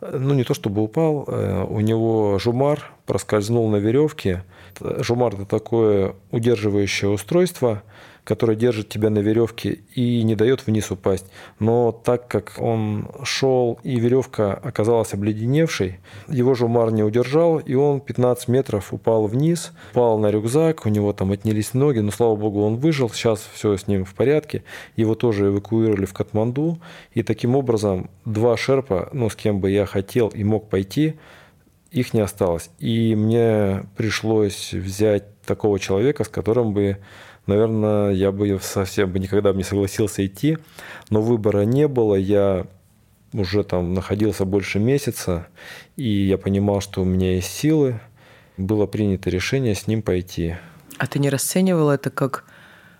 Ну, не то чтобы упал, э, у него жумар проскользнул на веревке, Жумар – это такое удерживающее устройство, которое держит тебя на веревке и не дает вниз упасть. Но так как он шел и веревка оказалась обледеневшей, его жумар не удержал, и он 15 метров упал вниз, упал на рюкзак, у него там отнялись ноги, но слава богу он выжил, сейчас все с ним в порядке. Его тоже эвакуировали в Катманду, и таким образом два шерпа, ну с кем бы я хотел и мог пойти, их не осталось. И мне пришлось взять такого человека, с которым бы, наверное, я бы совсем бы никогда бы не согласился идти, но выбора не было. Я уже там находился больше месяца, и я понимал, что у меня есть силы, было принято решение с ним пойти. А ты не расценивал это как,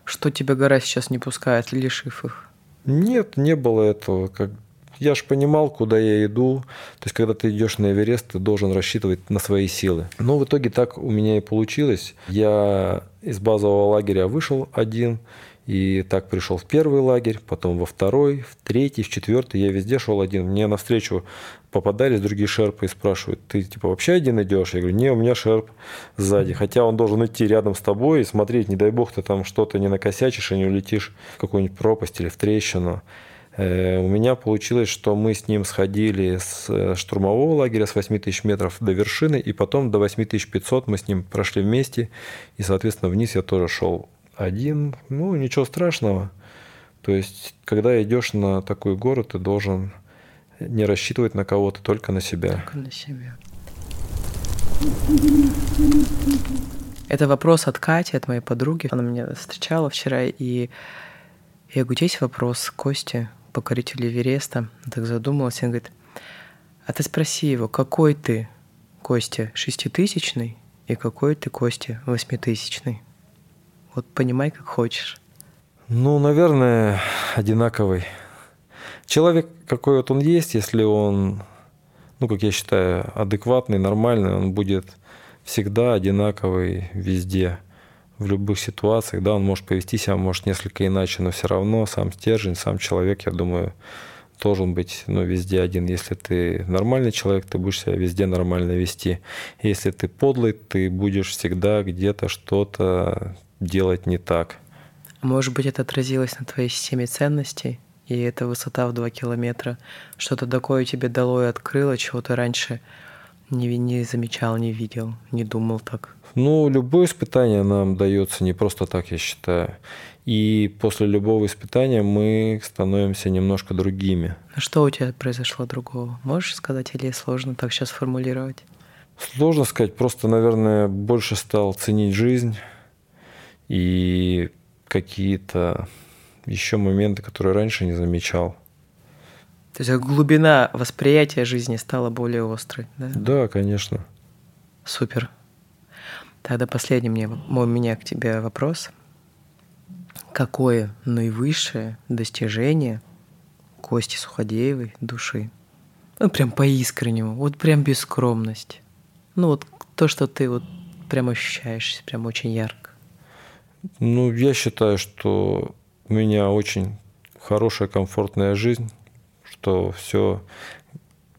что тебя гора сейчас не пускает, лишив их? Нет, не было этого. Как... Я же понимал, куда я иду. То есть, когда ты идешь на Эверест, ты должен рассчитывать на свои силы. Но в итоге так у меня и получилось. Я из базового лагеря вышел один, и так пришел в первый лагерь, потом во второй, в третий, в четвертый. Я везде шел один. Мне навстречу попадались другие шерпы и спрашивают, ты типа вообще один идешь? Я говорю, не, у меня шерп сзади. Хотя он должен идти рядом с тобой и смотреть, не дай бог ты там что-то не накосячишь и не улетишь в какую-нибудь пропасть или в трещину. Э, у меня получилось, что мы с ним сходили с э, штурмового лагеря с 8000 метров до вершины, и потом до 8500 мы с ним прошли вместе, и, соответственно, вниз я тоже шел один. Ну, ничего страшного. То есть, когда идешь на такой город, ты должен не рассчитывать на кого-то, только на себя. Только на себя. Это вопрос от Кати, от моей подруги. Она меня встречала вчера, и я говорю, есть вопрос Кости, покорителю Эвереста? Так задумалась, и говорит, а ты спроси его, какой ты, Костя, шеститысячный, и какой ты, Костя, восьмитысячный? Вот понимай, как хочешь. Ну, наверное, одинаковый. Человек, какой вот он есть, если он, ну, как я считаю, адекватный, нормальный, он будет всегда одинаковый везде, в любых ситуациях. Да, он может повести себя, может, несколько иначе, но все равно сам стержень, сам человек, я думаю, должен быть ну, везде один. Если ты нормальный человек, ты будешь себя везде нормально вести. Если ты подлый, ты будешь всегда где-то что-то делать не так. Может быть, это отразилось на твоей системе ценностей? И эта высота в 2 километра что-то такое тебе дало и открыло, чего ты раньше не, не замечал, не видел, не думал так? Ну, любое испытание нам дается не просто так, я считаю. И после любого испытания мы становимся немножко другими. А что у тебя произошло другого? Можешь сказать или сложно так сейчас формулировать? Сложно сказать, просто, наверное, больше стал ценить жизнь и какие-то еще моменты, которые раньше не замечал. То есть глубина восприятия жизни стала более острой, да? Да, конечно. Супер. Тогда последний мне, у меня к тебе вопрос. Какое наивысшее достижение Кости Суходеевой души? Ну, прям по-искреннему, вот прям без скромности. Ну, вот то, что ты вот прям ощущаешь, прям очень ярко. Ну, я считаю, что у меня очень хорошая, комфортная жизнь, что все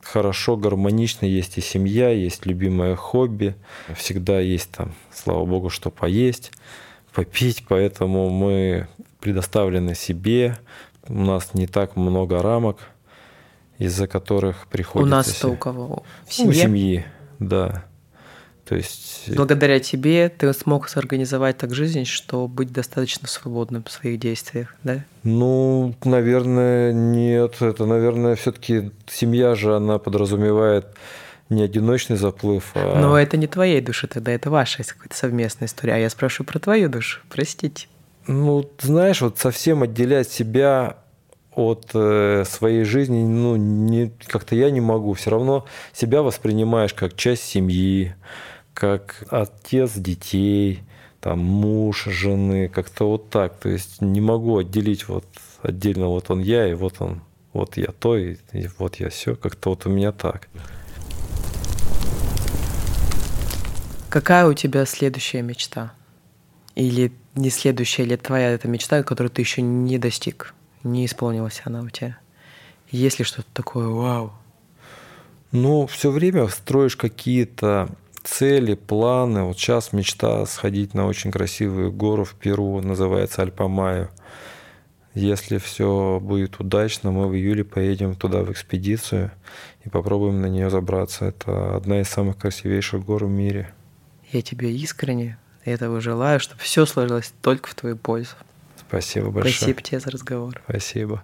хорошо, гармонично, есть и семья, есть любимое хобби, всегда есть там, слава богу, что поесть, попить, поэтому мы предоставлены себе, у нас не так много рамок, из-за которых приходится... У нас-то у кого? В семье? У семьи, да. То есть... Благодаря тебе ты смог сорганизовать так жизнь, что быть достаточно свободным в своих действиях, да? Ну, наверное, нет. Это, наверное, все-таки семья же, она подразумевает не одиночный заплыв, а... Но это не твоей души тогда, это ваша какая-то совместная история. А я спрашиваю про твою душу, простите. Ну, знаешь, вот совсем отделять себя от э, своей жизни, ну, не, как-то я не могу. Все равно себя воспринимаешь как часть семьи, как отец детей, там муж жены, как-то вот так. То есть не могу отделить вот отдельно вот он я, и вот он, вот я то, и, и вот я все. Как-то вот у меня так. Какая у тебя следующая мечта? Или не следующая, или твоя эта мечта, которую ты еще не достиг, не исполнилась она у тебя? Есть ли что-то такое, вау? Ну, все время строишь какие-то цели, планы. Вот сейчас мечта сходить на очень красивую гору в Перу, называется Альпамаю. Если все будет удачно, мы в июле поедем туда в экспедицию и попробуем на нее забраться. Это одна из самых красивейших гор в мире. Я тебе искренне этого желаю, чтобы все сложилось только в твою пользу. Спасибо большое. Спасибо тебе за разговор. Спасибо.